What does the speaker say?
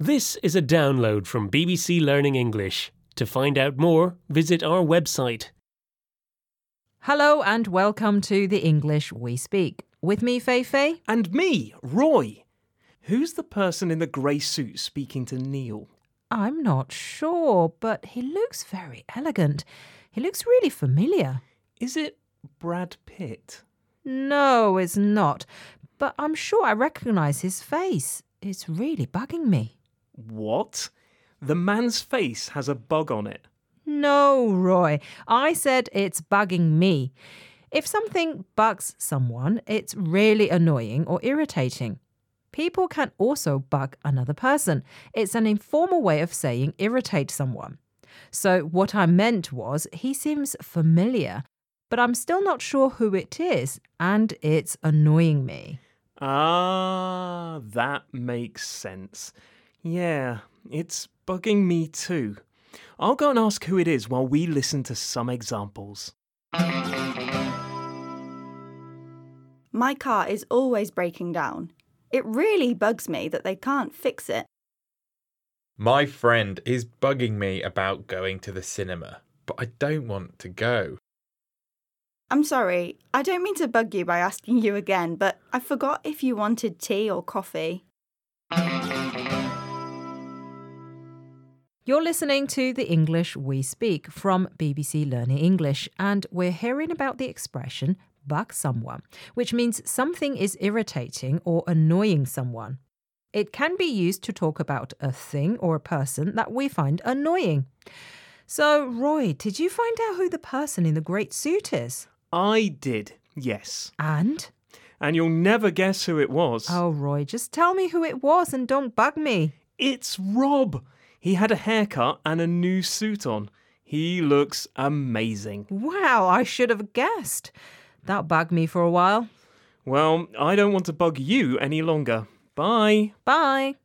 This is a download from BBC Learning English. To find out more, visit our website. Hello and welcome to the English We Speak. With me, Fei Fei. And me, Roy. Who's the person in the grey suit speaking to Neil? I'm not sure, but he looks very elegant. He looks really familiar. Is it Brad Pitt? No, it's not. But I'm sure I recognise his face. It's really bugging me. What? The man's face has a bug on it. No, Roy. I said it's bugging me. If something bugs someone, it's really annoying or irritating. People can also bug another person. It's an informal way of saying irritate someone. So, what I meant was, he seems familiar, but I'm still not sure who it is, and it's annoying me. Ah, that makes sense. Yeah, it's bugging me too. I'll go and ask who it is while we listen to some examples. My car is always breaking down. It really bugs me that they can't fix it. My friend is bugging me about going to the cinema, but I don't want to go. I'm sorry, I don't mean to bug you by asking you again, but I forgot if you wanted tea or coffee. You're listening to the English We Speak from BBC Learning English, and we're hearing about the expression bug someone, which means something is irritating or annoying someone. It can be used to talk about a thing or a person that we find annoying. So, Roy, did you find out who the person in the great suit is? I did, yes. And? And you'll never guess who it was. Oh, Roy, just tell me who it was and don't bug me. It's Rob. He had a haircut and a new suit on. He looks amazing. Wow, I should have guessed. That bugged me for a while. Well, I don't want to bug you any longer. Bye. Bye.